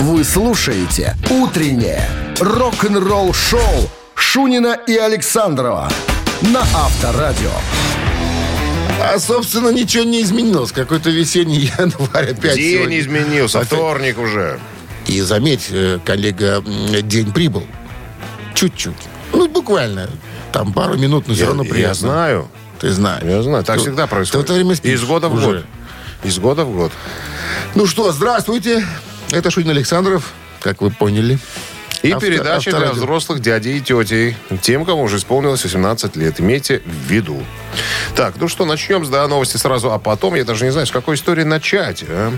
Вы слушаете «Утреннее рок-н-ролл-шоу» Шунина и Александрова на Авторадио. А, собственно, ничего не изменилось. Какой-то весенний январь опять День сегодня. изменился, Опять. вторник уже. И заметь, э, коллега, день прибыл. Чуть-чуть. Ну, буквально. Там пару минут, но все Я, равно я приятно. знаю. Ты знаешь. Я знаю, так Ты- всегда ты происходит. в это время спишь Из года в уже. год. Из года в год. Ну что, здравствуйте. Это Шунин Александров, как вы поняли. И Авто- передача для авторадио. взрослых дядей и тетей. Тем, кому уже исполнилось 18 лет. Имейте в виду. Так, ну что, начнем с да, новости сразу, а потом, я даже не знаю, с какой истории начать. а?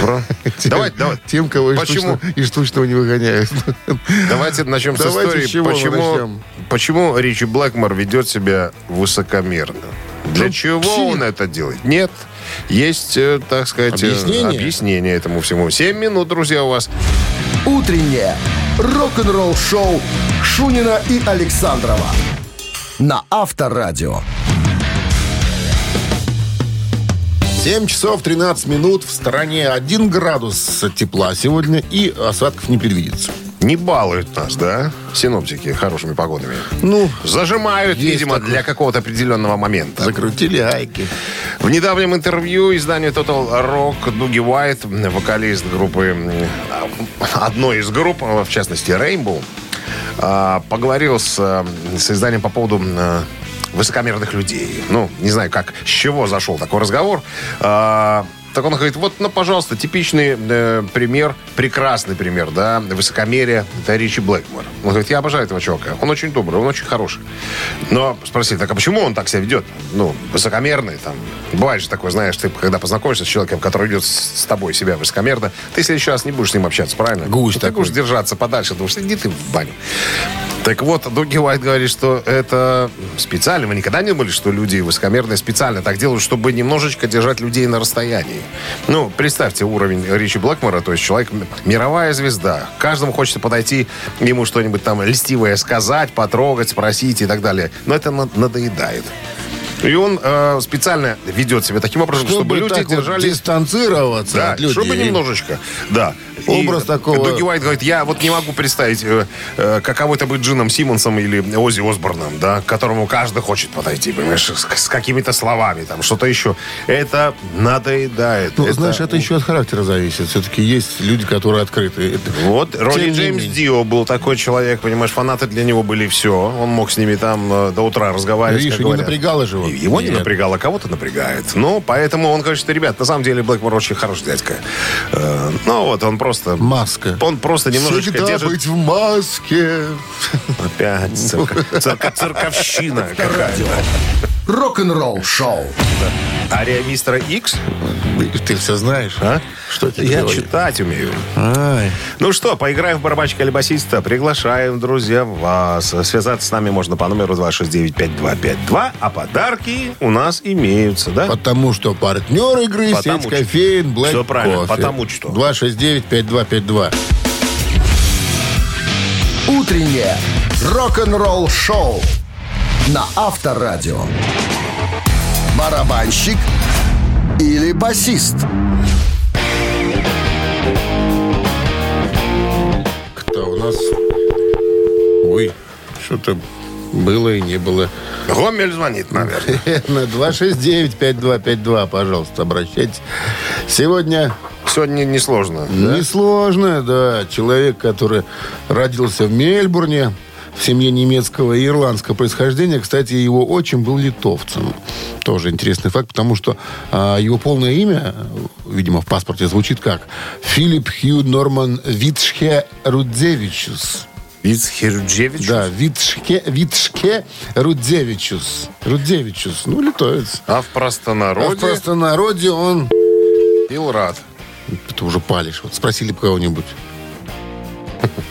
Про- Тем- Давай, давай. Тем, кого Почему? штучного, из штучного не выгоняют. Давайте начнем с Давайте истории. с чего мы почему, начнем? почему Ричи Блэкмор ведет себя высокомерно? Для Ну, чего псих. он это делает? Нет. Есть, э, так сказать, э, Объяснение? объяснение этому всему. Семь минут, друзья, у вас. «Утреннее рок-н-ролл-шоу» Шунина и Александрова на Авторадио. 7 часов 13 минут. В стороне 1 градус тепла сегодня и осадков не предвидится. Не балуют нас, да, синоптики хорошими погодами? Ну, Зажимают, Есть видимо, такое. для какого-то определенного момента. закрутили айки. В недавнем интервью изданию Total Rock Дуги Уайт, вокалист группы, м, одной из групп, в частности Rainbow, а, поговорил с, а, с изданием по поводу высокомерных людей. Ну, не знаю, как, с чего зашел такой разговор. Так он говорит, вот, ну, пожалуйста, типичный э, пример, прекрасный пример, да, высокомерия, это Ричи Блэкмор. Он говорит, я обожаю этого чувака. Он очень добрый, он очень хороший. Но спросили, так а почему он так себя ведет? Ну, высокомерный, там. Бывает же такое, знаешь, ты когда познакомишься с человеком, который идет с, с тобой себя высокомерно, ты в следующий раз не будешь с ним общаться, правильно? Гусь Ну, Ты будешь держаться подальше, думаешь, иди ты в баню. Так вот, Дуги Уайт говорит, что это специально. Мы никогда не думали, что люди высокомерные специально так делают, чтобы немножечко держать людей на расстоянии. Ну, представьте уровень Ричи Блэкмора, то есть человек мировая звезда. Каждому хочется подойти, ему что-нибудь там льстивое сказать, потрогать, спросить и так далее. Но это на- надоедает. И он э, специально ведет себя таким образом, чтобы, Чтобы люди так вот держали дистанцироваться да, от людей. чтобы немножечко, да. Образ И такого- Дуги Уайт говорит, я вот не могу представить, э, э, каково это быть Джином Симмонсом или Ози Осборном, да, к которому каждый хочет подойти, понимаешь, с, с какими-то словами, там, что-то еще. Это надоедает. Ну, знаешь, это еще от характера зависит. Все-таки есть люди, которые открыты. Это- Вот, Ронни Джеймс. Дио был такой человек, понимаешь, фанаты для него были все. Он мог с ними там э, до утра разговаривать. Видишь, не напрягало же его. И Его не Нет. напрягало, кого-то напрягает. Ну, поэтому он говорит, что, ребят, на самом деле Блэкмор очень хороший дядька. Э, ну, вот, он просто... Маска. Он просто немножечко Всегда держит... быть в маске. Опять цирка- цирка- какая-то. Рок-н-ролл-шоу. Ария мистера Икс? Ты все знаешь, А? Что тебе Я говорю? читать умею. Ай. Ну что, поиграем в барабанщика или басиста. Приглашаем, друзья, вас. Связаться с нами можно по номеру 269-5252, а подарки у нас имеются, да? Потому что партнер игры Потому сеть что. кофеин Black Всё правильно, Coffee. потому что. 269-5252. «Утреннее рок-н-ролл-шоу» на Авторадио. Барабанщик или басист? Кто у нас? Ой, что-то было и не было. Гомель звонит, наверное. На 269-5252, пожалуйста, обращайтесь. Сегодня Сегодня несложно. да? несложно, да. Человек, который родился в Мельбурне, в семье немецкого и ирландского происхождения. Кстати, его отчим был литовцем. Тоже интересный факт, потому что а, его полное имя, видимо, в паспорте звучит как Филипп Хью Норман Витшхе Рудзевичус. Вицхерджевич? Да, Витшке, Витшке Рудзевичус. Рудзевичус, ну, литовец. А в А в простонародье простонародье он... Илрад. Ты уже палишь. Вот спросили бы кого-нибудь.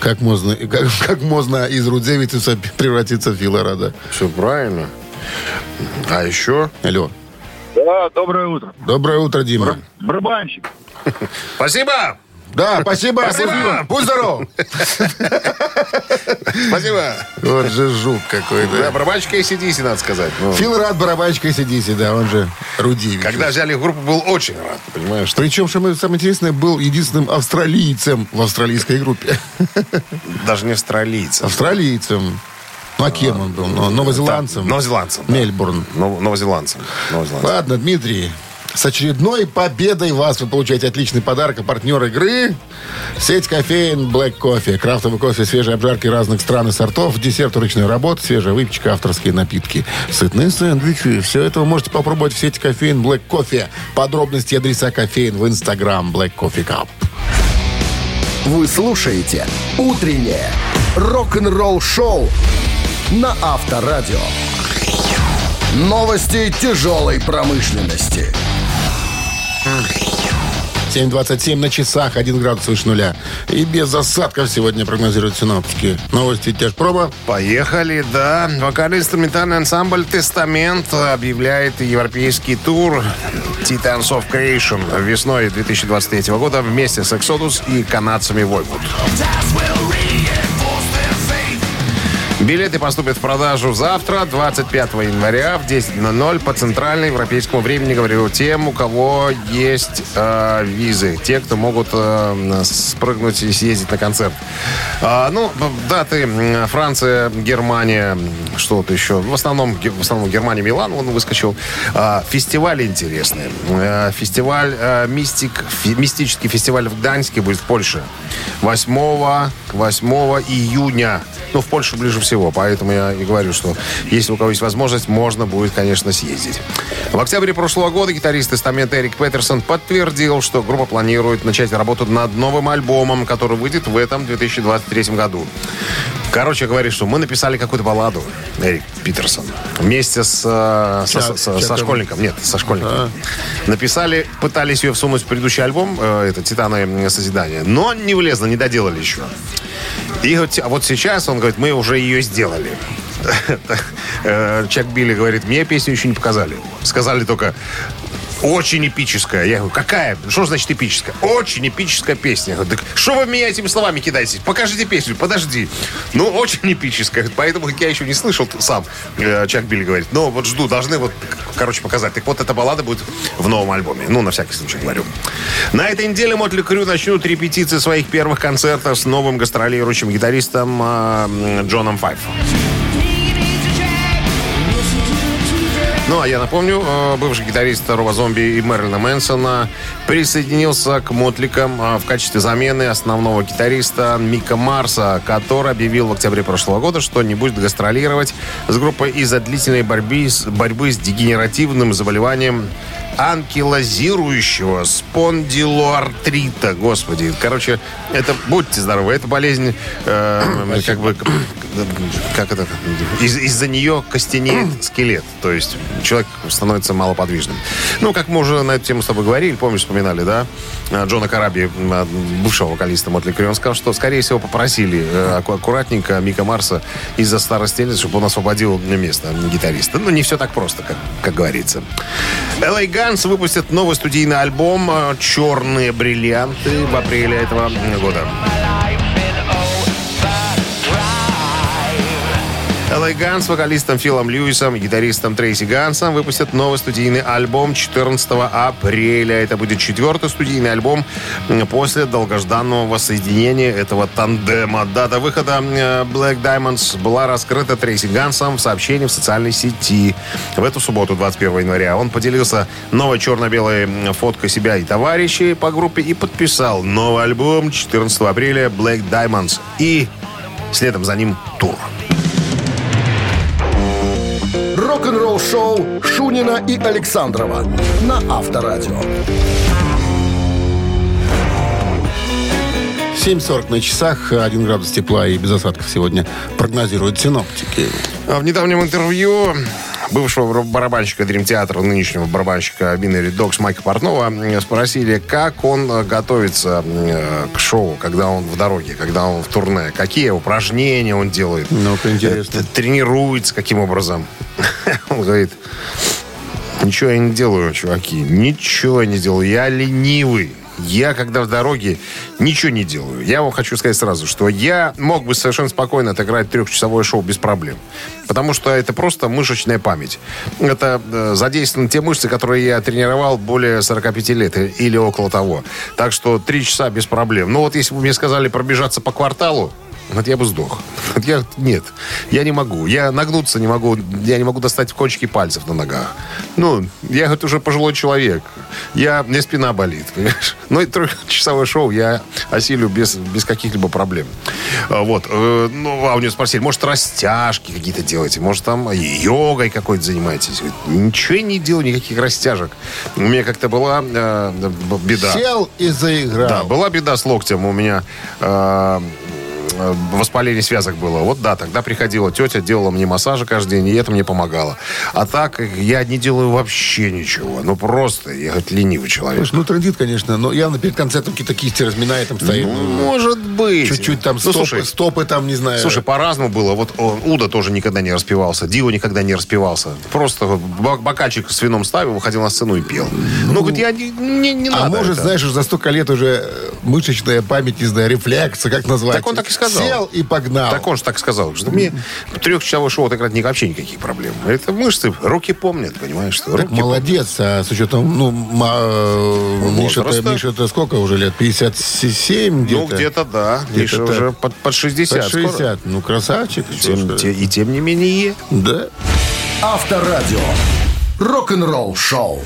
Как можно, как, как можно из Рудзевичуса превратиться в Филорада? Все правильно. А еще... Алло. Да, доброе утро. Доброе утро, Дима. Барабанщик. Спасибо! Да, спасибо. Спасибо. Будь здоров. Спасибо. Вот же жук Да, какой-то. барабанщик ACDC, надо сказать. Ну, Фил Рад, барабанщик ACDC, да, он же Рудивич. Когда взяли в группу, был очень рад, понимаешь? Причем, что самое интересное, был единственным австралийцем в австралийской группе. Даже не австралийцем. Австралийцем. Ну, а кем он был? Ну, Новозеландцем. Новозеландцем. да. Мельбурн. Нов- Новозеландцем. Новозеландцем. Ладно, Дмитрий, с очередной победой вас вы получаете отличный подарок. А партнер игры – сеть кофеин Black Coffee. Крафтовый кофе, свежие обжарки разных стран и сортов, десерт ручной работы, свежая выпечка, авторские напитки, сытные сэндвичи. Все это вы можете попробовать в сети кофеин Black Coffee. Подробности и адреса кофеин в Instagram Black Coffee Cup. Вы слушаете «Утреннее рок-н-ролл-шоу» на Авторадио. Новости тяжелой промышленности. 7.27 на часах, 1 градус выше нуля. И без осадков сегодня прогнозируют синоптики. Новости тяжпроба. Поехали, да. Вокально-инструментальный ансамбль «Тестамент» объявляет европейский тур Titans of Creation весной 2023 года вместе с Exodus и канадцами Voivod. Билеты поступят в продажу завтра, 25 января в 10.00 по центральному европейскому времени, говорю, тем, у кого есть э, визы, те, кто могут э, спрыгнуть и съездить на концерт. А, ну, даты Франция, Германия, что-то еще. В основном, в основном Германия, Милан, он выскочил. А, фестивали интересные. Э, фестиваль э, Мистик, фи- мистический фестиваль в Гданьске будет в Польше. 8, 8 июня. Ну, в Польшу ближе всего, поэтому я и говорю, что если у кого есть возможность, можно будет, конечно, съездить. В октябре прошлого года гитарист Тестамента Эрик Петерсон подтвердил, что группа планирует начать работу над новым альбомом, который выйдет в этом 2023 году. Короче, говорит, что мы написали какую-то балладу, Эрик Питерсон, вместе с, э, со, со- со Чаком. школьником. Нет, со школьником. Написали, пытались ее всунуть в предыдущий альбом, э, это «Титаны Созидания», но не влезло, не доделали еще. И вот, а вот сейчас он говорит, мы уже ее сделали. Э, Чак Билли говорит, мне песню еще не показали. Сказали только, очень эпическая. Я говорю, какая? Что значит эпическая? Очень эпическая песня. Я говорю, что вы меня этими словами кидаете? Покажите песню, подожди. Ну, очень эпическая. Поэтому я еще не слышал сам, э, Чак Билли говорит. Но вот жду, должны вот, короче, показать. Так вот, эта баллада будет в новом альбоме. Ну, на всякий случай говорю. На этой неделе Мотли Крю начнут репетиции своих первых концертов с новым гастролирующим гитаристом э, Джоном Файф. Ну, а я напомню, э, бывший гитарист Роба Зомби и Мэрилина Мэнсона присоединился к Мотликам э, в качестве замены основного гитариста Мика Марса, который объявил в октябре прошлого года, что не будет гастролировать с группой из-за длительной борьбы с, борьбы с дегенеративным заболеванием анкилозирующего спондилоартрита. Господи, короче, это, будьте здоровы, это болезнь, э, как бы, как это, из- из-за нее костенеет скелет. То есть человек становится малоподвижным. Ну, как мы уже на эту тему с тобой говорили, помнишь, вспоминали, да? Э, Джона Караби, м, бывшего вокалиста Мотли Крю, он сказал, что, скорее всего, попросили э, аккуратненько Мика Марса из-за старости чтобы он освободил место гитариста. Ну, не все так просто, как, как говорится. LA Guns выпустят новый студийный альбом э, «Черные бриллианты» в апреле этого года. Guns с вокалистом Филом Льюисом гитаристом Трейси Гансом выпустят новый студийный альбом 14 апреля. Это будет четвертый студийный альбом после долгожданного воссоединения этого тандема. Дата выхода Black Diamonds была раскрыта Трейси Гансом в сообщении в социальной сети. В эту субботу, 21 января, он поделился новой черно-белой фоткой себя и товарищей по группе и подписал новый альбом 14 апреля Black Diamonds. И следом за ним тур. Рок-н-ролл-шоу Шунина и Александрова на Авторадио. 7.40 на часах, 1 градус тепла и без осадков сегодня прогнозируют синоптики. А В недавнем интервью бывшего бар- барабанщика Dream Theater, нынешнего барабанщика Binary Dogs Майка Портнова м, спросили, как он э, готовится м, к шоу, когда он в дороге, когда он в турне, какие упражнения он делает, Ну-ка, интересно. э, тренируется каким образом. Он говорит, ничего я не делаю, чуваки, ничего я не делаю, я ленивый. я, когда в дороге, ничего не делаю. Я вам хочу сказать сразу, что я мог бы совершенно спокойно отыграть трехчасовое шоу без проблем. Потому что это просто мышечная память. Это э, задействованы те мышцы, которые я тренировал более 45 лет или около того. Так что три часа без проблем. Ну вот если бы мне сказали пробежаться по кварталу, вот я бы сдох. Вот я, нет, я не могу. Я нагнуться не могу. Я не могу достать кончики пальцев на ногах. Ну, я вот уже пожилой человек. Я, мне спина болит, понимаешь? Ну, и трехчасовое шоу я осилю без, без каких-либо проблем. А, вот. Э, ну, а у него спросили, может, растяжки какие-то делаете? Может, там йогой какой-то занимаетесь? Ничего не делаю, никаких растяжек. У меня как-то была э, беда. Сел и заиграл. Да, была беда с локтем. У меня э, Э, воспаление связок было. Вот да, тогда приходила тетя, делала мне массажи каждый день, и это мне помогало. А так я не делаю вообще ничего. Ну просто, я говорит, ленивый человек. Слушай, ну трендит, конечно, но явно перед концертом какие-то кисти разминает, там стоит. Ну, может быть. Чуть-чуть там ну, стопы, слушай, стопы там, не знаю. Слушай, по-разному было. Вот он, Уда тоже никогда не распевался, Дио никогда не распевался. Просто бокальчик с вином ставил, выходил на сцену и пел. Ну, ну говорит, я не, не, не а надо может, это. знаешь, за столько лет уже мышечная память, не знаю, рефлексы, как назвать. Так он так и сказал. Сел и погнал. Так он же так сказал, что мне трехчасовое шоу отыграть не вообще никаких проблем. Это мышцы, руки помнят, понимаешь? Что так руки молодец, а с учетом, ну, Миша-то, Миша-то сколько уже лет? 57 где-то? Ну, где-то да. Где Миша уже под, под 60. Под 60. Скоро. Ну, красавчик. Тем, те, и тем не менее. Да. Авторадио. Рок-н-ролл шоу.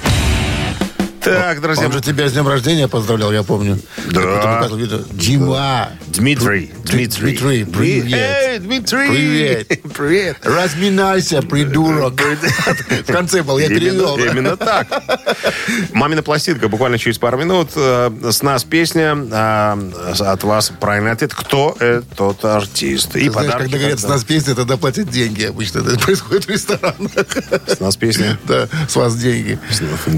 Так, друзья. Он же тебя с днем рождения поздравлял, я помню. Да. Дима. Дмитрий. Дмитрий. Дмитрий, привет. Эй, Дмитрий. Привет. Привет. Разминайся, придурок. В конце был, я перевел. Именно так. Мамина пластинка. Буквально через пару минут э, с нас песня. Э, от вас правильный ответ. Кто этот артист? И знаешь, когда говорят с нас песня, тогда платят деньги. Обычно это происходит в ресторанах. С нас песня? Да, с вас деньги.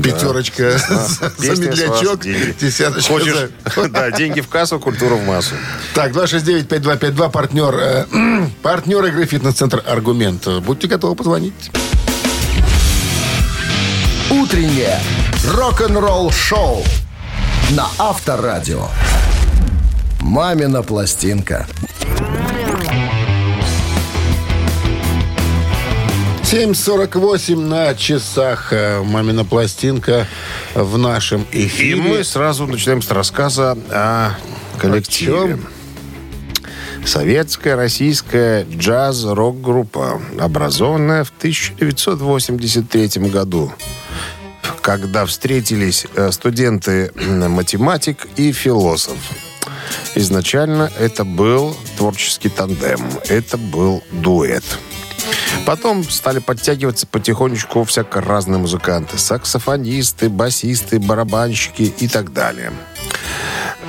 Пятерочка за медлячок. Десяточка Хочешь? Да, деньги в кассу, культура в массу. Так, 269-5252, партнер, э, партнер игры «Фитнес-центр Аргумент». Будьте готовы позвонить. Утреннее рок-н-ролл-шоу на Авторадио. «Мамина пластинка». 7.48 на часах. Э, Мамина пластинка в нашем эфире. И мы сразу начинаем с рассказа о коллективе. О? Советская российская джаз-рок-группа, образованная в 1983 году, когда встретились э, студенты математик и философ. Изначально это был творческий тандем, это был дуэт. Потом стали подтягиваться потихонечку всяко разные музыканты. Саксофонисты, басисты, барабанщики и так далее.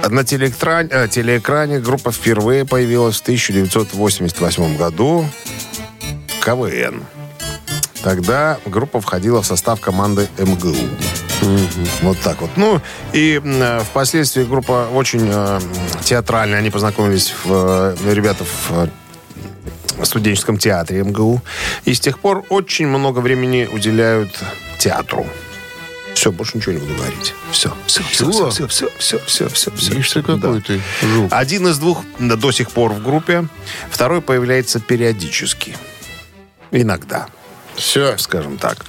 На телеэкране, э, телеэкране группа впервые появилась в 1988 году. КВН. Тогда группа входила в состав команды МГУ. Угу. Вот так вот. Ну, и э, впоследствии группа очень э, театральная. Они познакомились, в, э, ребята, в студенческом театре МГУ. И с тех пор очень много времени уделяют театру. Все, больше ничего не буду говорить. Все, все, все, все, все, все, все, все, все, все. Видишь, ты какой ты жук. Один из двух до сих пор в группе, второй появляется периодически. Иногда. Все. Скажем так.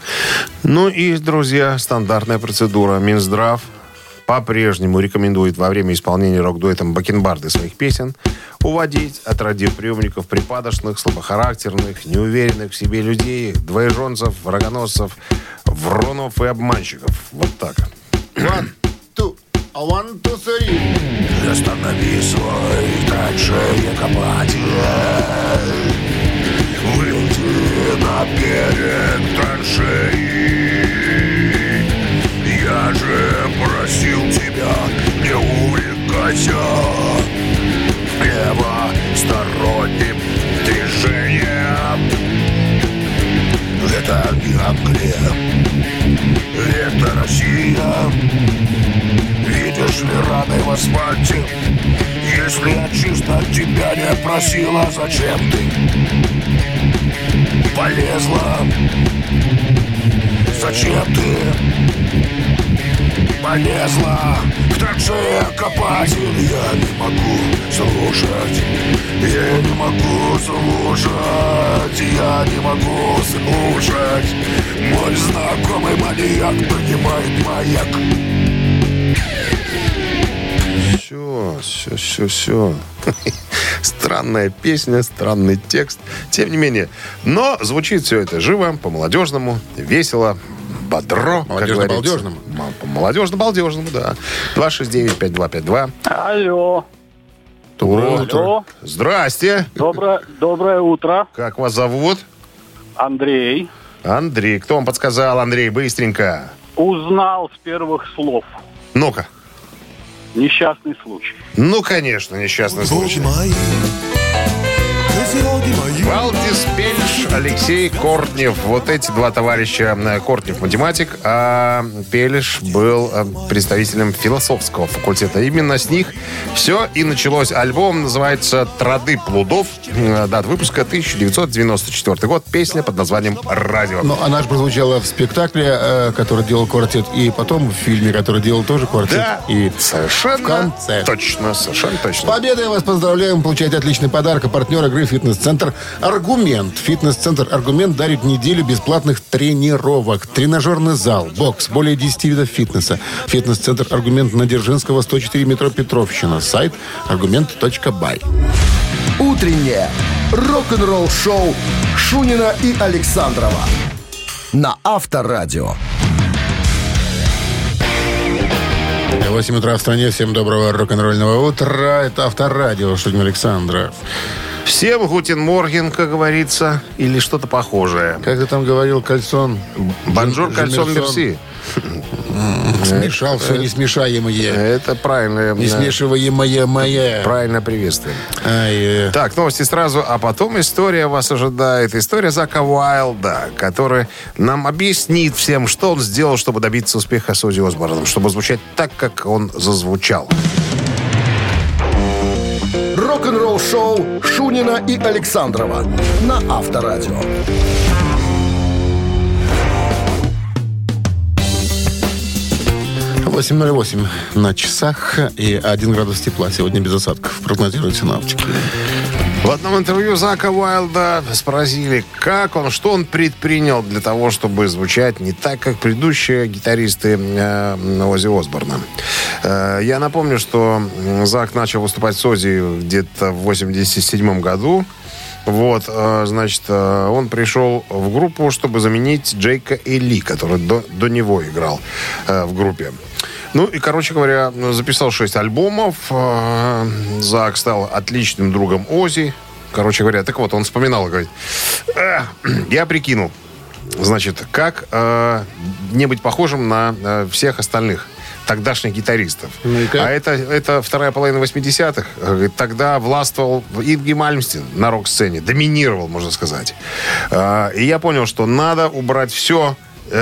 Ну и, друзья, стандартная процедура. Минздрав по-прежнему рекомендует во время исполнения рок-дуэтом бакенбарды своих песен уводить от радиоприемников припадочных, слабохарактерных, неуверенных в себе людей, двоеженцев, врагоносцев, вронов и обманщиков. Вот так. One, two, one, two, three. Останови свой траншеи копатель. Выйди на берег траншеи. Я же увлекайся левосторонним движением. Это Англия, это Россия. Видишь ли раны в асфальте? Если я чисто тебя не просила, зачем ты полезла? Зачем ты полезла же копатель Я не могу слушать Я не могу слушать Я не могу слушать Мой знакомый маньяк поднимает маяк Все, все, все, все. Странная песня, странный текст. Тем не менее. Но звучит все это живо, по-молодежному, весело, бодро. Молодежно-балдежному. говорится. М- По-молодежно-балдежному, да. 269-5252. Алло, Доброе утро. алло, Здрасте. доброе, доброе утро, Как вас зовут? Андрей. Андрей. Кто вам подсказал, Андрей? Быстренько. Узнал с первых слов. Ну-ка. Несчастный случай. Ну, конечно, несчастный случай. Валдис Пельш, Алексей Кортнев. Вот эти два товарища. э, Кортнев математик, а Пельш был э, представителем философского факультета. Именно с них все и началось. Альбом называется «Троды плодов». Э, Дата выпуска 1994 год. Песня под названием «Радио». Ну, она же прозвучала в спектакле, который делал квартет, и потом в фильме, который делал тоже квартет. Да, И совершенно в конце. точно, совершенно С точно. победой вас поздравляем. Получаете отличный подарок. А партнер игры «Фитнес-центр Аргумент». «Фитнес-центр Аргумент» дарит неделю бесплатных тренировок. Тренажерный зал, бокс, более 10 видов фитнеса. «Фитнес-центр Аргумент» на Дзержинского, 104 метро Петровщина. Сайт аргумент.бай. Утреннее рок-н-ролл-шоу Шунина и Александрова на Авторадио. 8 утра в стране. Всем доброго рок-н-ролльного утра. Это Авторадио. Шунин Александров. Всем Guten Morgen, как говорится, или что-то похожее. Как ты там говорил, кальсон? Bonjour, кальсон, merci. Смешал все несмешаемое. Это правильное, Не э, смешиваемое мое. правильное приветствие. Ай, э. Так, новости сразу, а потом история вас ожидает. История Зака Уайлда, который нам объяснит всем, что он сделал, чтобы добиться успеха с Ози Осборном, чтобы звучать так, как он зазвучал. Рок-н-ролл-шоу Шунина и Александрова на Авторадио. э, 8.08 на часах и 1 градус тепла. Сегодня без осадков. Прогнозируют синаптики. В одном интервью Зака Уайлда спросили, как он, что он предпринял для того, чтобы звучать не так, как предыдущие гитаристы э, Ози Осборна. Э, я напомню, что Зак начал выступать с Ози где-то в 87 году. Вот, э, значит, э, он пришел в группу, чтобы заменить Джейка Эли, который до, до него играл э, в группе. Ну и, короче говоря, записал шесть альбомов. Э, Зак стал отличным другом Ози. Короче говоря, так вот, он вспоминал, говорит, «Эх, я прикинул, значит, как э, не быть похожим на э, всех остальных тогдашних гитаристов. Ну? А это, это вторая половина 80-х. Говорит, Тогда властвовал Инги Мальмстин на рок-сцене. Доминировал, можно сказать. И я понял, что надо убрать все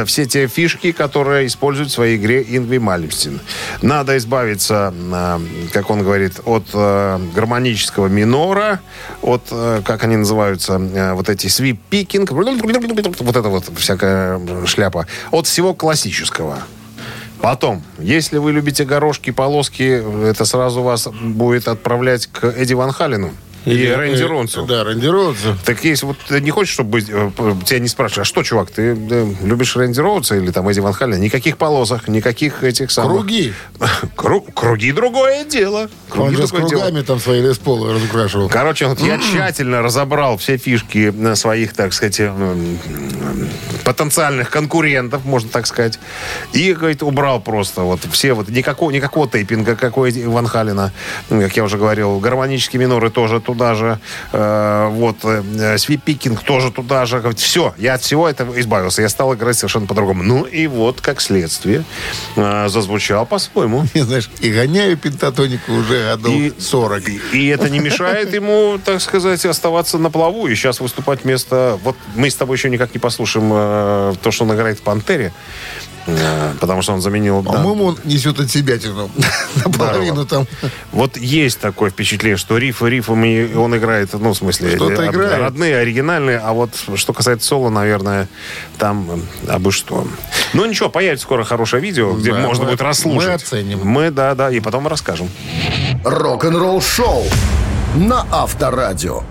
все те фишки, которые используют в своей игре Ингви Мальмстин. Надо избавиться, э, как он говорит, от э, гармонического минора, от, э, как они называются, э, вот эти свип-пикинг, вот это вот всякая шляпа, от всего классического. Потом, если вы любите горошки, полоски, это сразу вас будет отправлять к Эдди Ван Халину и Или, Рэнди э, Ронцу. Да, Рэнди Ронцу. Так если вот ты не хочешь, чтобы э, тебя не спрашивали, а что, чувак, ты э, любишь Рэнди Роудса или там Эдди Ван Халина? Никаких полосок, никаких этих самых... Круги. Кру- Круги другое дело. Круги Он же с другое дело. кругами там свои лесполы разукрашивал. Короче, вот я тщательно разобрал все фишки на своих, так сказать, потенциальных конкурентов, можно так сказать. И, говорит, убрал просто вот все вот никакого, никакого тейпинга, какой Ван Халина, как я уже говорил, гармонические миноры тоже туда же, э, вот, э, свип-пикинг тоже туда же. Говорит, все, я от всего этого избавился. Я стал играть совершенно по-другому. Ну и вот, как следствие, э, зазвучал по-своему. Я, знаешь, и гоняю пентатонику уже годов И- 40. И это не мешает ему, так сказать, оставаться на плаву и сейчас выступать вместо... Вот мы с тобой еще никак не послушаем э, то, что он играет в «Пантере», э, потому что он заменил... По-моему, он несет от себя тяну. Наполовину там. Вот есть такое впечатление, что рифы рифами он играет, ну, в смысле, Что-то э, играет. родные, оригинальные, а вот что касается соло, наверное, там абы что. Ну, ничего, появится скоро хорошее видео, где Да, можно мы- будет расслушать. мы оценим. Мы, да, да, и потом расскажем. Рок-н-ролл шоу на Авторадио.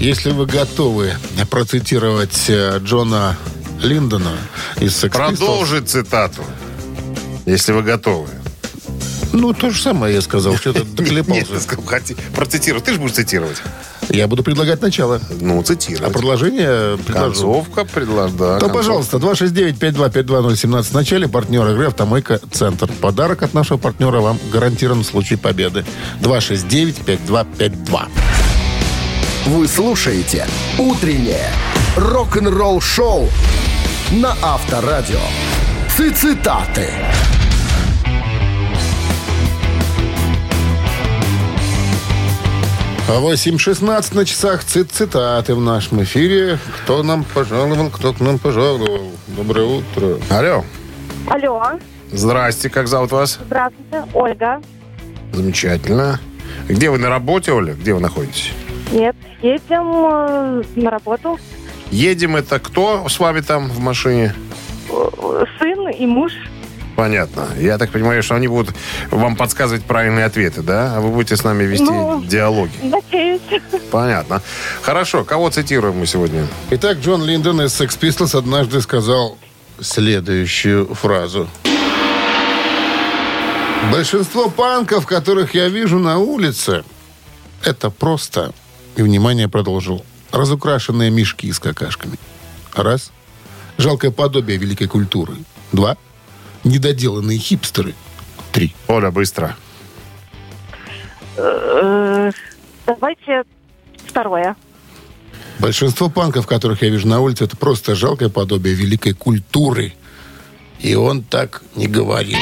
Если вы готовы процитировать э, Джона Линдона из Sex Pistols, Продолжить цитату, если вы готовы. Ну, то же самое я сказал, что-то Нет, доклепался. сказал, хоти- процитировать. Ты же будешь цитировать. Я буду предлагать начало. Ну, А цитировать. продолжение предложу. Концовка предлож, да. То, концовка. пожалуйста, 269-5252017 в начале. Партнер игры «Автомойка Центр». Подарок от нашего партнера вам гарантирован в случае победы. 269-5252. Вы слушаете «Утреннее рок-н-ролл-шоу» на Авторадио. Цитаты. А 8.16 на часах цит цитаты в нашем эфире. Кто нам пожаловал, кто к нам пожаловал. Доброе утро. Алло. Алло, Здрасте, как зовут вас? здравствуйте, Ольга. Замечательно. Где вы на работе, Оля? Где вы находитесь? Нет, едем э, на работу. Едем, это кто с вами там в машине? Э, Сын и муж. Понятно. Я так понимаю, что они будут вам подсказывать правильные ответы, да? А вы будете с нами вести Ну. диалоги. Надеюсь. Понятно. Хорошо. Кого цитируем мы сегодня? Итак, Джон Линдон из Sex Pistols однажды сказал следующую фразу. Большинство панков, которых я вижу на улице, это просто, и внимание продолжил, разукрашенные мешки с какашками. Раз. Жалкое подобие великой культуры. Два. Недоделанные хипстеры. Три. Оля, быстро. Э, Давайте второе. Большинство панков, которых я вижу на улице, это просто жалкое подобие великой культуры. И он так не говорил.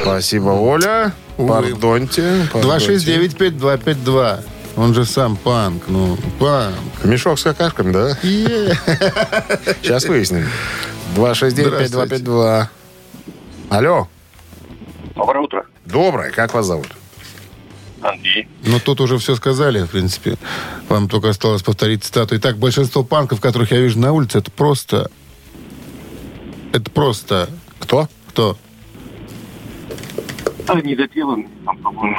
Спасибо, Оля. Пардоньте. пардоньте. 269-5252. Он же сам панк. Ну, панк. Мешок с какашками, да? Сейчас выясним. 269-5252. Алло. Доброе утро. Доброе. Как вас зовут? Андрей. Ну, тут уже все сказали, в принципе. Вам только осталось повторить цитату. Итак, большинство панков, которых я вижу на улице, это просто... Это просто... Кто? Кто? А, недоделанный, там, по-моему.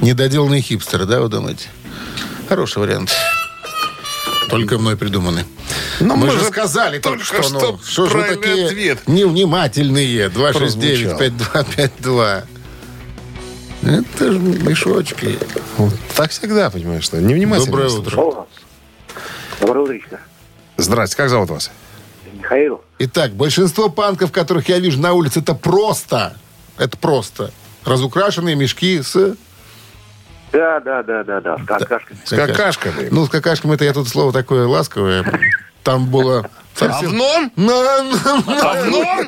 Недоделанные хипстеры, да, вы думаете? Хороший вариант. Только мной придуманный. Ну, мы, мы же сказали только, что, что ну, что же вы такие ответ. невнимательные. Прозвучал. 269-5252. Это же мешочки. Так всегда, понимаешь, что невнимательно. Доброе утро. Доброе утречко. Здрасте, как зовут вас? Михаил. Итак, большинство панков, которых я вижу на улице, это просто, это просто разукрашенные мешки с... Да, да, да, да, да, с какашками. С какашками. Ну, с какашками это я тут слово такое ласковое. Там было... совсем- Овном? На- на- на- Овном?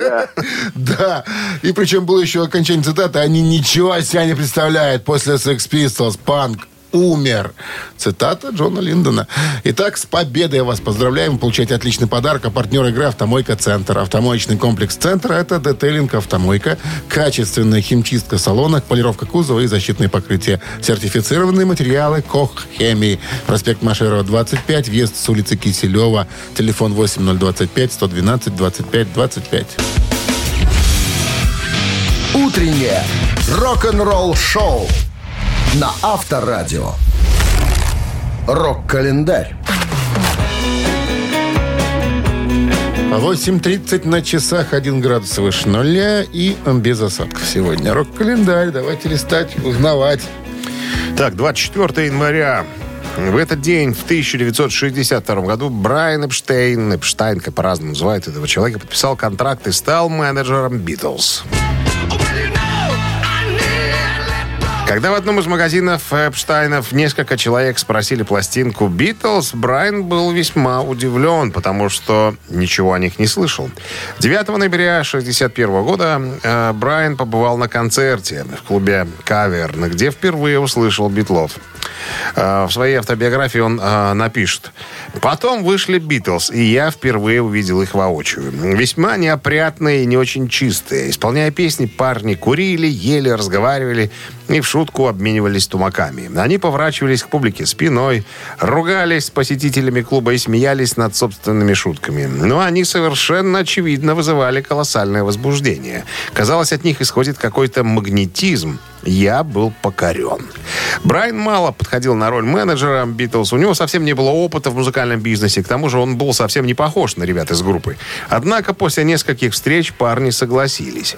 Да. И причем было еще окончание цитаты. Они ничего о себе не представляют после Sex Pistols. Панк умер. Цитата Джона Линдона. Итак, с победой вас поздравляем. Вы получаете отличный подарок. А партнер игры «Автомойка Центр». Автомоечный комплекс «Центр» — это детейлинг «Автомойка», качественная химчистка салона, полировка кузова и защитные покрытия. Сертифицированные материалы «Кох Хемии». Проспект Машерова, 25, въезд с улицы Киселева. Телефон 8025 112 25 25. Утреннее рок-н-ролл-шоу на Авторадио. Рок-календарь. 8.30 на часах, 1 градус выше нуля и без осадков сегодня. Рок-календарь, давайте листать, узнавать. Так, 24 января. В этот день, в 1962 году, Брайан Эпштейн, Эпштайн, как по-разному называют этого человека, подписал контракт и стал менеджером Битлз. Когда в одном из магазинов Эпштайнов несколько человек спросили пластинку «Битлз», Брайан был весьма удивлен, потому что ничего о них не слышал. 9 ноября 1961 года э, Брайан побывал на концерте в клубе «Каверн», где впервые услышал «Битлов». Э, В своей автобиографии он э, напишет. Потом вышли Битлз, и я впервые увидел их воочию. Весьма неопрятные и не очень чистые. Исполняя песни, парни курили, ели, разговаривали и в шутку обменивались тумаками. Они поворачивались к публике спиной, ругались с посетителями клуба и смеялись над собственными шутками. Но они совершенно очевидно вызывали колоссальное возбуждение. Казалось, от них исходит какой-то магнетизм. Я был покорен. Брайан мало подходил на роль менеджера Битлз. У него совсем не было опыта в музыкальном бизнесе. К тому же он был совсем не похож на ребят из группы. Однако после нескольких встреч парни согласились.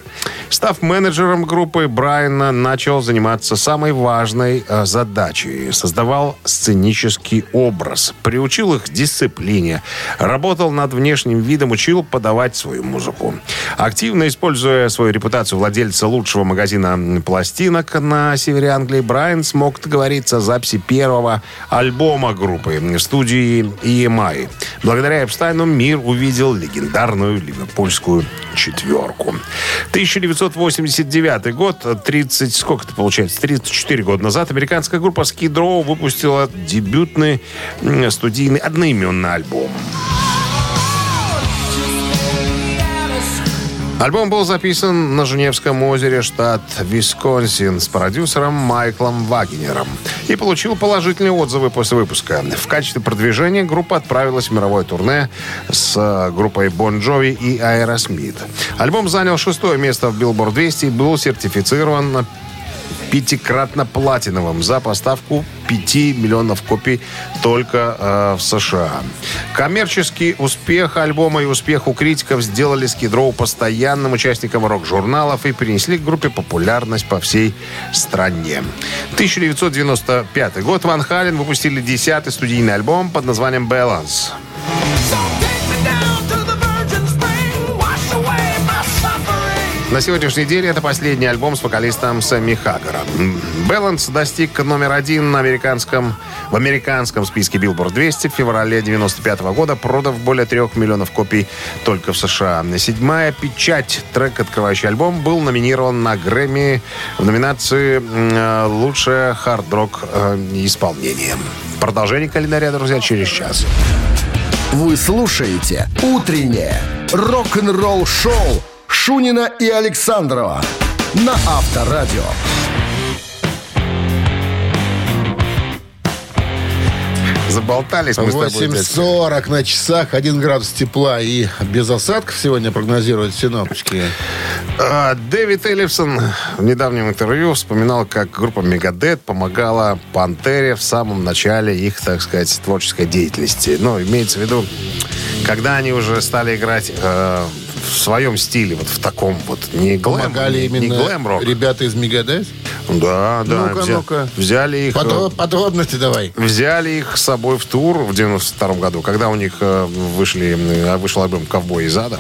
Став менеджером группы, Брайан начал заниматься самой важной э, задачей. Создавал сценический образ. Приучил их дисциплине. Работал над внешним видом, учил подавать свою музыку. Активно используя свою репутацию владельца лучшего магазина пластинок на севере Англии, Брайан смог договориться о записи первого альбома группы в студии EMI. Благодаря Эпстайну мир увидел легендарную ливерпульскую четверку. 1989 год, 30, сколько это получается, 34 года назад, американская группа Skid Row выпустила дебютный студийный одноименный альбом. Альбом был записан на Женевском озере, штат Висконсин, с продюсером Майклом Вагнером и получил положительные отзывы после выпуска. В качестве продвижения группа отправилась в мировое турне с э, группой Бон Джови и Аэросмит. Альбом занял шестое место в Billboard 200 и был сертифицирован пятикратно платиновым за поставку 5 миллионов копий только э, в США. Коммерческий успех альбома и успех у критиков сделали Skid Row постоянным участником рок-журналов и принесли к группе популярность по всей стране. 1995 год Ван Хален выпустили 10-й студийный альбом под названием «Balance». На сегодняшний день это последний альбом с вокалистом Сэмми Хаггером. «Баланс» достиг номер один на американском, в американском списке Billboard 200 в феврале 95 года, продав более трех миллионов копий только в США. Седьмая печать, трек, открывающий альбом, был номинирован на Грэмми в номинации «Лучшее хард-рок э, исполнение». Продолжение календаря, друзья, через час. Вы слушаете «Утреннее рок-н-ролл-шоу» Шунина и Александрова на Авторадио. 8.40 Заболтались мы с тобой. дядь. 8.40 на часах, 1 градус тепла и без осадков сегодня прогнозируют синоптики. А, Дэвид Эллифсон в недавнем интервью вспоминал, как группа Мегадет помогала Пантере в самом начале их, так сказать, творческой деятельности. Ну, имеется в виду, когда они уже стали играть э, в своем стиле, вот в таком вот, не глэм, Помогали не, не именно глэм-рок. ребята из Мегадет? Да, да. Ну-ка, взя- ну-ка. Взяли их... э, Подро- Подробности давай. Взяли их с собой в тур в 92 году, когда у них э, вышли, э, вышел альбом «Ковбой из ада».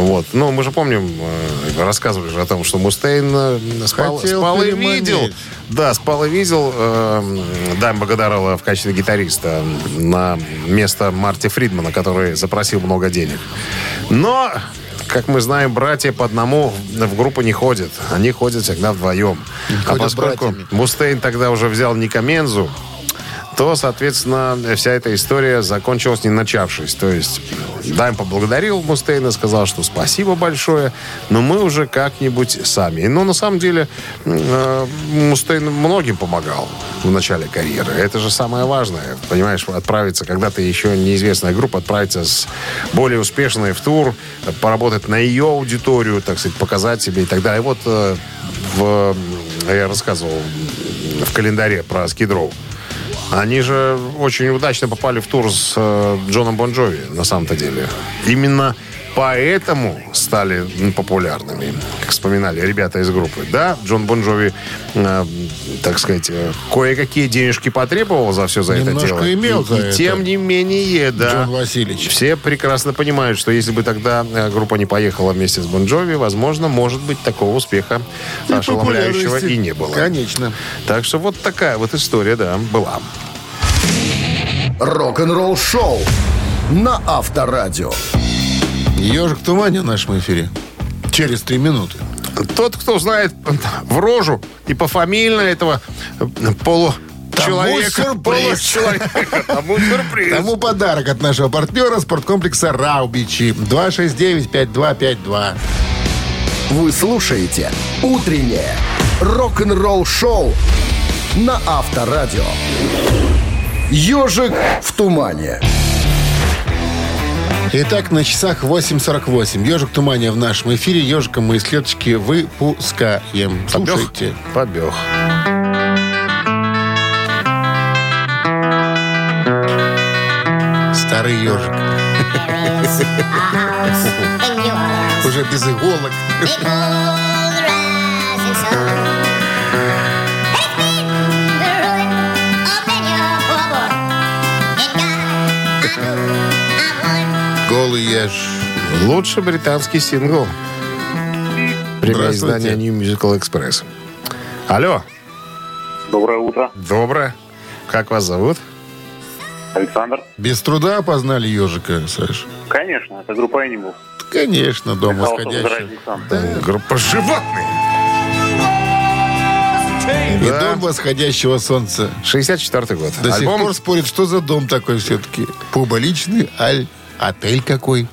Вот. Ну, мы же помним, э, рассказывали же о том, что Мустейн э, спал, Хотел спал и видел. Да, спал и видел э, Дайм Богодарова в качестве гитариста на место Марти Фридмана, который запросил много денег. Но, как мы знаем, братья по одному в группу не ходят. Они ходят всегда вдвоем. а Ходят поскольку братьями. Мустейн тогда уже взял Ника Мензу, то, соответственно, вся эта история закончилась не начавшись. То есть Дайм поблагодарил Мустейна, сказал, что спасибо большое, но мы уже как-нибудь сами. Но на самом деле э, Мустейн многим помогал в начале карьеры. Это же самое важное. Понимаешь, отправиться, когда ты еще неизвестная группа, отправиться с более успешной в тур, поработать на ее аудиторию, так сказать, показать себе и так далее. И вот э, в, я рассказывал в календаре про Скидроу. Они же очень удачно попали в тур с э, Джоном Бон Джови, на самом-то деле. Именно поэтому стали популярными, как вспоминали ребята из группы. Да, Джон Бон Джови, э, так сказать, э, кое-какие денежки потребовал за все за это Немножко дело. имел и, за и это. тем не менее, да. Джон Васильевич. Все прекрасно понимают, что если бы тогда э, группа не поехала вместе с Бон Джови, возможно, может быть, такого успеха ошеломляющего популярности. и не было. Конечно. Так что вот такая вот история, да, была. Рок-н-ролл-шоу на Авторадио. Ежик в тумане в нашем эфире. Через три минуты. Тот, кто знает в рожу и пофамильно этого полу человека, сюрприз. человека, тому сюрприз. Тому подарок от нашего партнера спорткомплекса «Раубичи». 269-5252. Вы слушаете «Утреннее рок-н-ролл-шоу» на Авторадио. «Ежик в тумане». Итак, на часах 8.48. Ежик Тумания в нашем эфире. Ежиком мы из клеточки выпускаем. Побег? Слушайте. Побег. Старый ежик. Уже без иголок. Еж. Лучший британский сингл. Здравствуйте. издания New Musical Express. Алло, Доброе утро. доброе. Как вас зовут? Александр. Без труда опознали ежика, Саш? Конечно, это группа Animal. Конечно, дом Sun. Да. Группа животные. И Да. дом восходящего солнца. 64 год. До Альбом сих пор спорит, что за дом такой все-таки. Пуба личный, аль отель какой.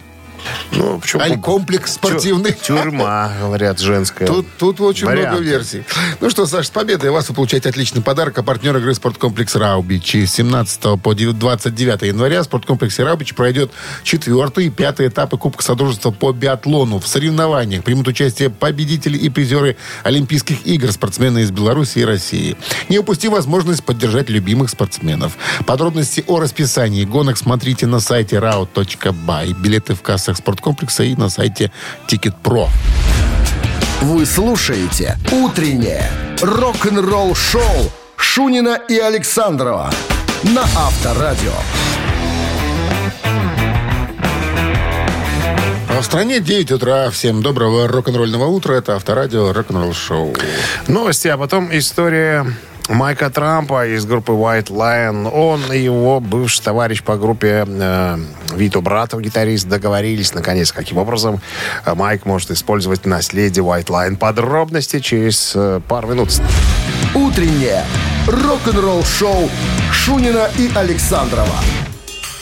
Ну, почему? Аль комплекс спортивный. Тю- Тюрьма, говорят, женская. Тут, тут очень Варианты. много версий. Ну что, Саш, с победой вас вы получаете отличный подарок. А партнер игры спорткомплекс «Раубичи». С 17 по 29 января в спорткомплексе «Раубичи» пройдет четвертый и пятый этапы Кубка Содружества по биатлону. В соревнованиях примут участие победители и призеры Олимпийских игр, спортсмены из Беларуси и России. Не упусти возможность поддержать любимых спортсменов. Подробности о расписании гонок смотрите на сайте rao.by. Билеты в кассах спорткомплекса и на сайте Ticket.pro. Вы слушаете «Утреннее рок-н-ролл-шоу» Шунина и Александрова на Авторадио. В стране 9 утра. Всем доброго рок-н-ролльного утра. Это Авторадио рок-н-ролл шоу. Новости, а потом история Майка Трампа из группы White Lion. Он и его бывший товарищ по группе э, Вито Братов, гитарист, договорились, наконец, каким образом э, Майк может использовать наследие White Lion. Подробности через э, пару минут. «Утреннее рок-н-ролл-шоу» Шунина и Александрова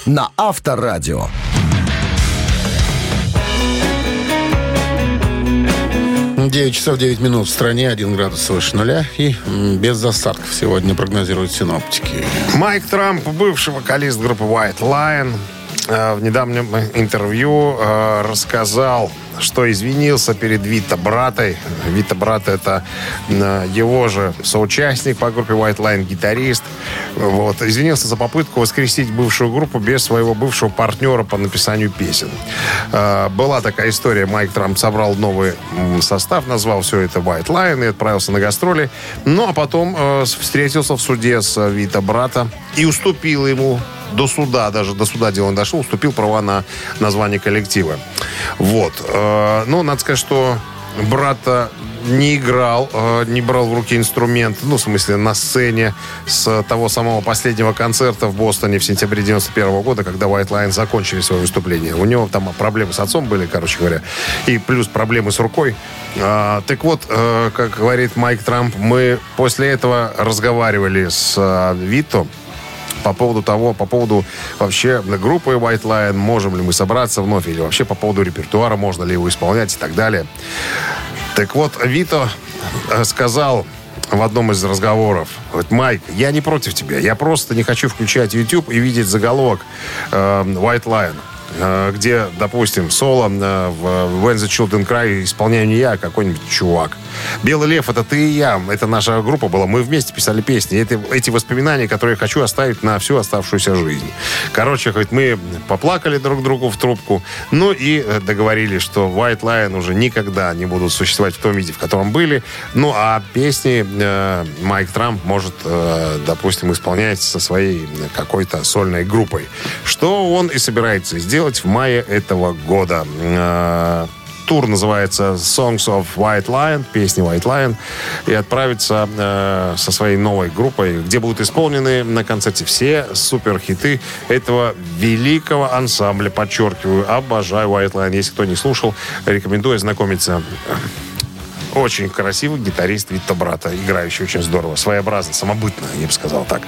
на Авторадио. 9 часов 9 минут в стране, 1 градус выше нуля и без осадков сегодня прогнозируют синоптики. Майк Трамп, бывший вокалист группы White Lion, в недавнем интервью э, рассказал, что извинился перед Вита Братой. Вита Брат это э, его же соучастник по группе White Line, гитарист. Вот. Извинился за попытку воскресить бывшую группу без своего бывшего партнера по написанию песен. Э, Была такая история. Майк Трамп собрал новый состав, назвал все это White Line и отправился на гастроли. Ну, а потом э, встретился в суде с э, Вита Брата и уступил ему до суда, даже до суда дело дошло, уступил права на название коллектива. Вот. Э, Ну, надо сказать, что брата не играл, э, не брал в руки инструмент, ну, в смысле, на сцене с того самого последнего концерта в Бостоне в сентябре 91 года, когда White Lion закончили свое выступление. У него там проблемы с отцом были, короче говоря, и плюс проблемы с рукой. А, так вот, э, как говорит Майк Трамп, мы после этого разговаривали с Вито, по поводу того, по поводу вообще группы White Lion, можем ли мы собраться вновь, или вообще по поводу репертуара, можно ли его исполнять и так далее. Так вот, Вито э, сказал в одном из разговоров, говорит, Майк, я не против тебя, я просто не хочу включать YouTube и видеть заголовок э, White Lion э, где, допустим, соло э, в When the Children Cry исполняю не я, а какой-нибудь чувак. Белый лев это ты и я. Это наша группа была. Мы вместе писали песни. Это, эти воспоминания, которые я хочу оставить на всю оставшуюся жизнь. Короче, хоть мы поплакали друг другу в трубку, ну и э, договорились, что White Lion уже никогда не будут существовать в том виде, в котором были. Ну а песни э, Майк Трамп может, э, допустим, исполнять со своей какой-то сольной группой. Что он и собирается сделать в мае этого года. Э, Тур называется Songs of White Lion, песни White Lion, и отправится э, со своей новой группой, где будут исполнены на концерте все суперхиты этого великого ансамбля. Подчеркиваю, обожаю White Lion. Если кто не слушал, рекомендую ознакомиться. Очень красивый гитарист Витта Брата, играющий очень здорово, своеобразно, самобытно, я бы сказал так.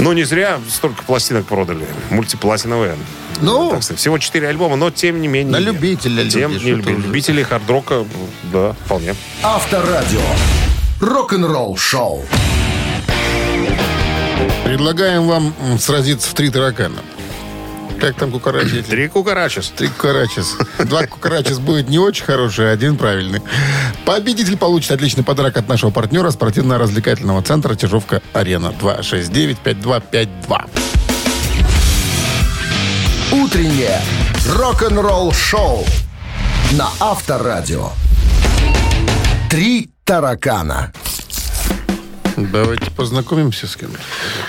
Ну, не зря столько пластинок продали. Мультиплатиновые. Ну, Так сказать, всего четыре альбома, но тем не менее. На любителя Тем люди, не люби- любители хард-рока, да, вполне. Авторадио. Рок-н-ролл шоу. предлагаем вам сразиться в три таракана. Как там кукарачи? Три кукарачес. Три кукарачес. Два кукарачес будет не очень хороший, а один правильный. Победитель получит отличный подарок от нашего партнера спортивно-развлекательного центра Чижовка-Арена. 269-5252. Утреннее рок-н-ролл шоу на Авторадио. Три таракана. Давайте познакомимся с кем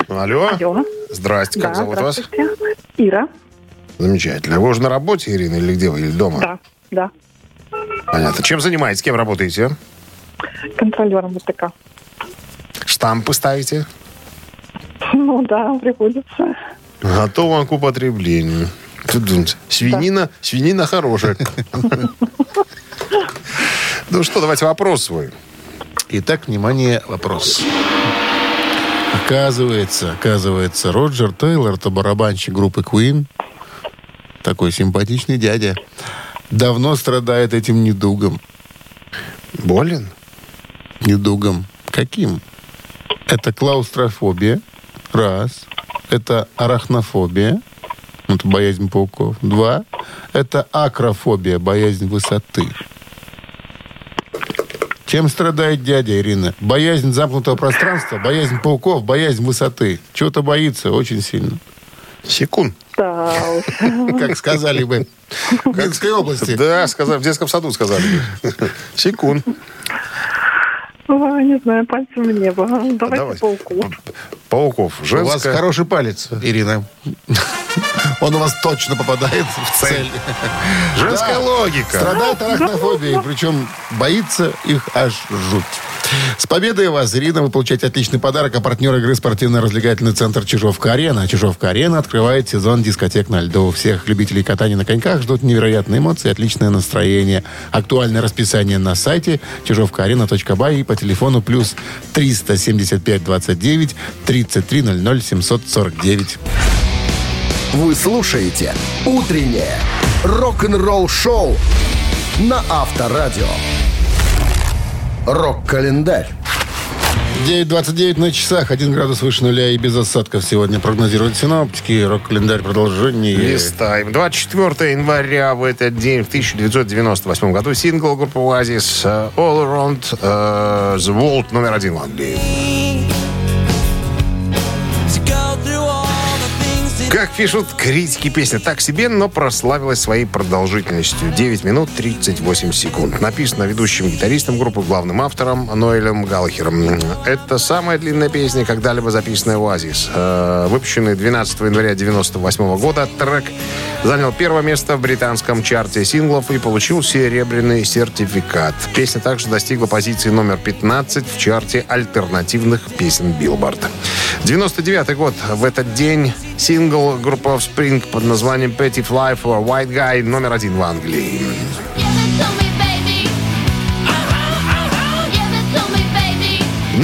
Алло. Алло. Здрасте, как да, зовут вас? Ира. Замечательно. Вы уже на работе, Ирина, или где вы? Или дома? Да, да. Понятно. Чем занимаетесь? Кем работаете? Контролером ВТК. Штампы ставите? Ну да, приходится. Готово к употреблению. Свинина, свинина хорошая. Ну что, давайте вопрос свой. Итак, внимание, вопрос. Оказывается, оказывается, Роджер Тейлор, то барабанщик группы Queen, такой симпатичный дядя, давно страдает этим недугом. Болен? Недугом. Каким? Это клаустрофобия. Раз. Это арахнофобия. Это боязнь пауков. Два. Это акрофобия, боязнь высоты. Чем страдает дядя Ирина? Боязнь замкнутого пространства, боязнь пауков, боязнь высоты. Чего-то боится очень сильно. Секунд. Да. Как сказали бы в Минской области. Да, сказали, в детском саду сказали. Секунд. Ой, Не знаю, пальцем в небо. Давайте Давайте. пауку. Пауков. У вас Женская. хороший палец, Ирина. Он у вас точно попадает в цель. Женская логика. Страдает арахнофобией, причем боится их аж жуть. С победой вас, Ирина, вы получаете отличный подарок, а партнер игры спортивно-развлекательный центр «Чижовка-арена». «Чижовка-арена» открывает сезон дискотек на льду. Всех любителей катания на коньках ждут невероятные эмоции отличное настроение. Актуальное расписание на сайте чижовкаарена.бай и по телефону плюс 375 29 33 00 749. Вы слушаете «Утреннее рок-н-ролл шоу» на Авторадио. Рок-календарь. 9.29 на часах, 1 градус выше нуля и без осадков сегодня прогнозируют синоптики. Рок-календарь продолжение. Листаем. 24 января в этот день, в 1998 году, сингл группы Oasis э, All Around э, the World номер один в Англии. Как пишут критики, песня так себе, но прославилась своей продолжительностью. 9 минут 38 секунд. Написано ведущим гитаристом группы, главным автором Ноэлем Галлахером. Это самая длинная песня, когда-либо записанная «Оазис». Э, Выпущенный 12 января 1998 года, трек занял первое место в британском чарте синглов и получил серебряный сертификат. Песня также достигла позиции номер 15 в чарте альтернативных песен Билборд. 99 год. В этот день сингл группы Offspring под названием Pretty Fly for White Guy номер один в Англии.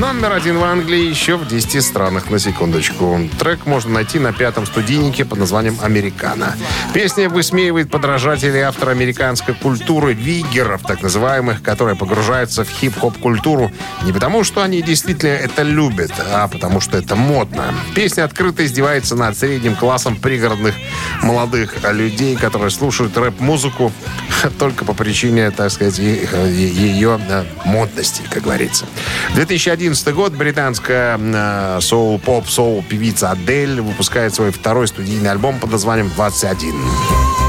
Номер один в Англии еще в 10 странах, на секундочку. Трек можно найти на пятом студийнике под названием «Американо». Песня высмеивает подражателей автора американской культуры, виггеров, так называемых, которые погружаются в хип-хоп-культуру не потому, что они действительно это любят, а потому, что это модно. Песня открыто издевается над средним классом пригородных молодых людей, которые слушают рэп-музыку только по причине, так сказать, ее э, модности, как говорится. 2011 год британская э, соул-поп, соул-певица Адель выпускает свой второй студийный альбом под названием «21».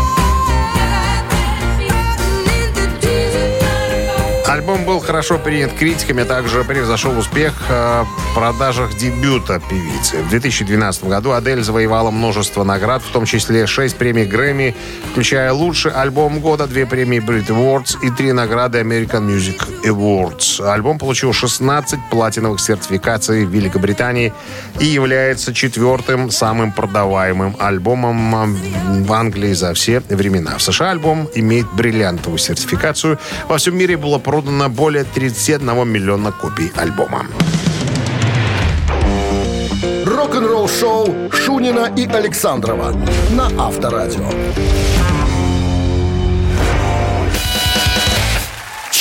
Альбом был хорошо принят критиками, а также превзошел успех э, в продажах дебюта певицы. В 2012 году Адель завоевала множество наград, в том числе 6 премий Грэмми, включая лучший альбом года, 2 премии Brit Awards и 3 награды American Music Awards. Альбом получил 16 платиновых сертификаций в Великобритании и является четвертым самым продаваемым альбомом в Англии за все времена. В США альбом имеет бриллиантовую сертификацию. Во всем мире было продано продано более 31 миллиона копий альбома. Рок-н-ролл шоу Шунина и Александрова на Авторадио.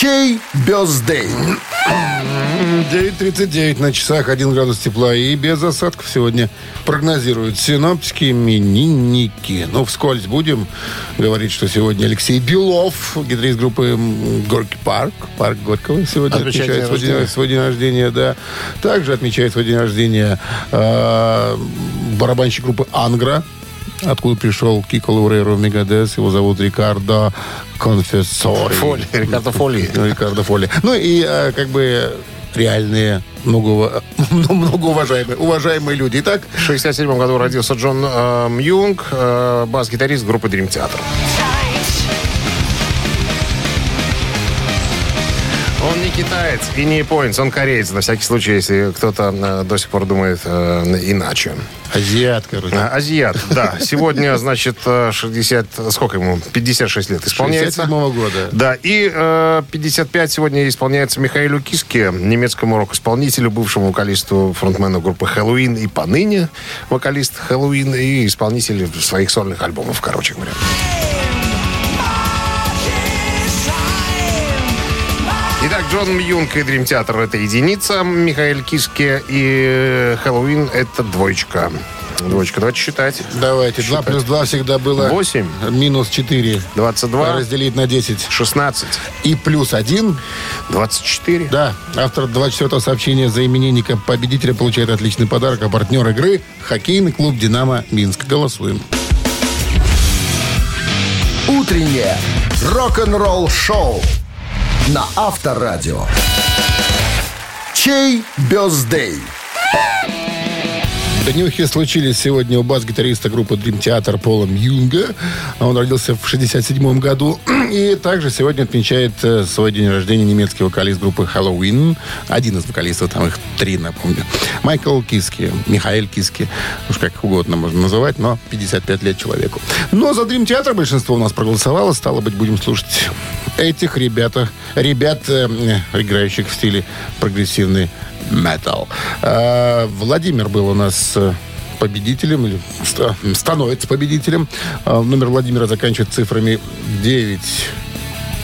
Чей бездей? 9.39 на часах, 1 градус тепла и без осадков сегодня прогнозируют синоптики именинники. Ну, вскользь будем говорить, что сегодня Алексей Белов, гитарист группы Горький парк, парк Горького, сегодня Отмечает свой день, рождения. свой день рождения, да. Также отмечает свой день рождения э, барабанщик группы Ангра, откуда пришел Кико Лаурейро в Мегадес. Его зовут Рикардо Конфессори. Фоли, Рикардо Фоли. Ну, Рикардо Фоли. Ну и э, как бы реальные, много, многоуважаемые уважаемые люди. Итак, В 67 году родился Джон э, Мьюнг, э, бас-гитарист группы Dream Theater. Не китаец и не японец, он кореец. На всякий случай, если кто-то э, до сих пор думает э, иначе. азиат, короче. А, Азиат, да. Сегодня, значит, э, 60... Сколько ему? 56 лет исполняется. 67 года. Да, и э, 55 сегодня исполняется Михаилу Киске, немецкому рок-исполнителю, бывшему вокалисту, фронтмену группы «Хэллоуин» и поныне вокалист «Хэллоуин» и исполнитель своих сольных альбомов, короче говоря. Джон Мьюнг и Дрим Театр это единица, Михаил Киске и Хэллоуин это двоечка. Двоечка, давайте считать. Давайте. 2 плюс 2 всегда было... Восемь. Минус 4. 22, Разделить на 10. 16, И плюс 1. 24. Да, автор 24-го сообщения за именинника победителя получает отличный подарок, а партнер игры – хоккейный клуб «Динамо Минск». Голосуем. Утреннее рок-н-ролл шоу на Авторадио. Чей бездей? Днюхи случились сегодня у бас-гитариста группы Dream Theater Пола Мьюнга. Он родился в 67 году. И также сегодня отмечает э, свой день рождения немецкий вокалист группы Halloween. Один из вокалистов, там их три, напомню. Майкл Киски, Михаил Киски. Уж как угодно можно называть, но 55 лет человеку. Но за Dream Theater большинство у нас проголосовало. Стало быть, будем слушать этих ребята, ребят, э, играющих в стиле прогрессивный метал. А, Владимир был у нас э, победителем, или ста- становится победителем. А, Номер Владимира заканчивает цифрами 9.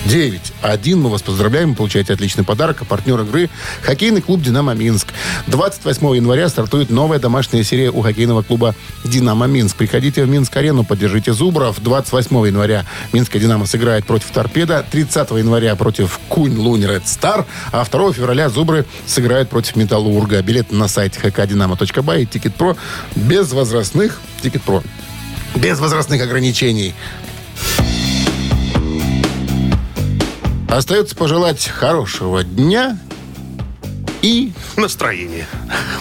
9-1. Мы вас поздравляем. Получаете отличный подарок. А партнер игры – хоккейный клуб «Динамо Минск». 28 января стартует новая домашняя серия у хоккейного клуба «Динамо Минск». Приходите в Минск-арену, поддержите Зубров. 28 января Минская «Динамо» сыграет против «Торпеда». 30 января против «Кунь Лунь Ред Стар». А 2 февраля «Зубры» сыграют против «Металлурга». Билет на сайте hkdinamo.by и «Ticketpro» без возрастных. «Ticketpro» без возрастных ограничений. Остается пожелать хорошего дня и Настроение.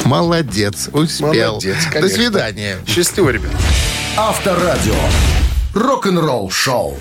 молодец, успел. Молодец, До конечно. свидания. Счастливо, ребят. Авторадио. Рок-н-ролл шоу.